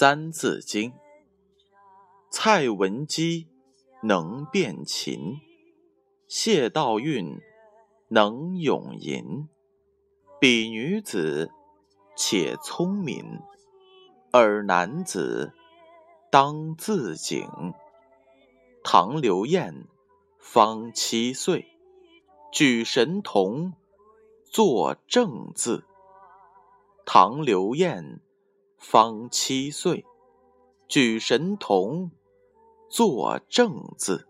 三字经》：蔡文姬能辨琴，谢道韫能咏吟。比女子且聪明，尔男子当自警。唐刘晏方七岁，举神童，作正字。唐刘晏方七岁，举神童，作正字。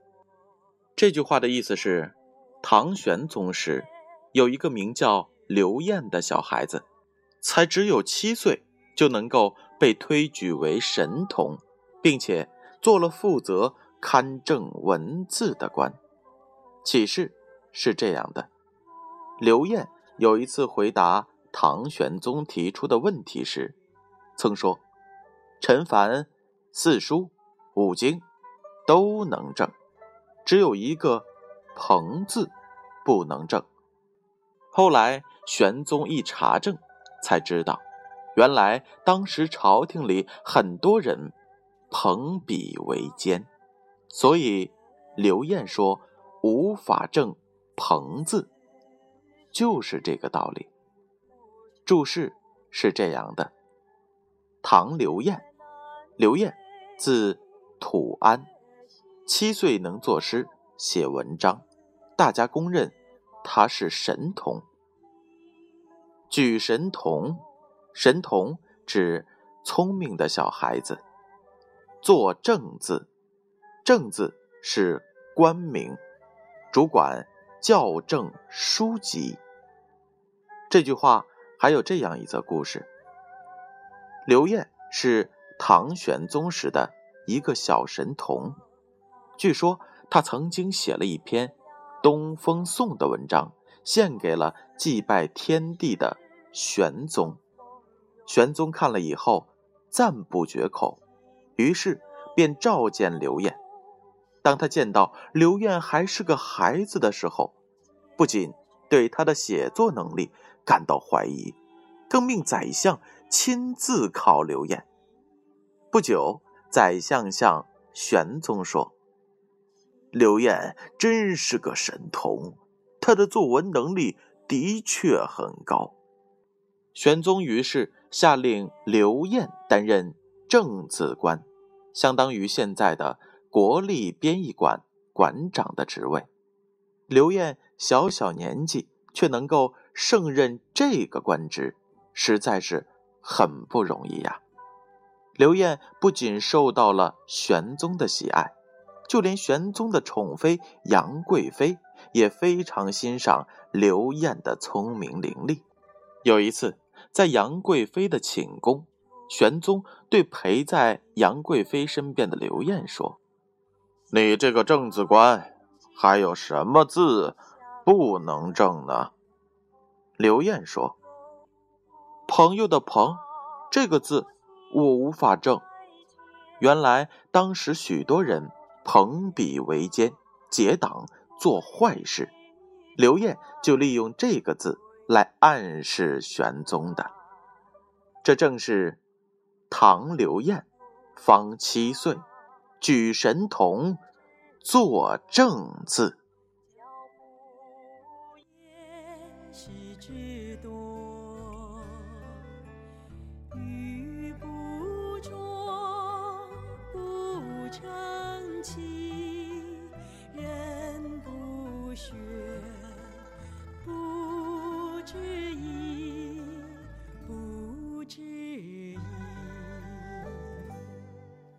这句话的意思是，唐玄宗时有一个名叫刘晏的小孩子，才只有七岁，就能够被推举为神童，并且做了负责。勘正文字的官，启示是这样的：刘晏有一次回答唐玄宗提出的问题时，曾说：“陈凡四书五经都能正，只有一个朋字不能正。”后来玄宗一查证，才知道，原来当时朝廷里很多人朋比为奸。所以，刘晏说无法正“朋”字，就是这个道理。注释是这样的：唐刘晏，刘晏，字土安，七岁能作诗、写文章，大家公认他是神童。举神童，神童指聪明的小孩子。作正字。正字是官名，主管校正书籍。这句话还有这样一则故事：刘晏是唐玄宗时的一个小神童，据说他曾经写了一篇《东风颂》的文章，献给了祭拜天地的玄宗。玄宗看了以后赞不绝口，于是便召见刘晏。当他见到刘晏还是个孩子的时候，不仅对他的写作能力感到怀疑，更命宰相亲自考刘晏。不久，宰相向玄宗说：“刘晏真是个神童，他的作文能力的确很高。”玄宗于是下令刘晏担任正字官，相当于现在的。国立编译馆馆长的职位，刘晏小小年纪却能够胜任这个官职，实在是很不容易呀。刘晏不仅受到了玄宗的喜爱，就连玄宗的宠妃杨贵妃也非常欣赏刘晏的聪明伶俐。有一次，在杨贵妃的寝宫，玄宗对陪在杨贵妃身边的刘晏说。你这个正字官，还有什么字不能正呢？刘晏说：“朋友的朋，这个字我无法证。原来当时许多人朋比为奸，结党做坏事，刘晏就利用这个字来暗示玄宗的。这正是唐刘晏，方七岁。”举神童，作正字。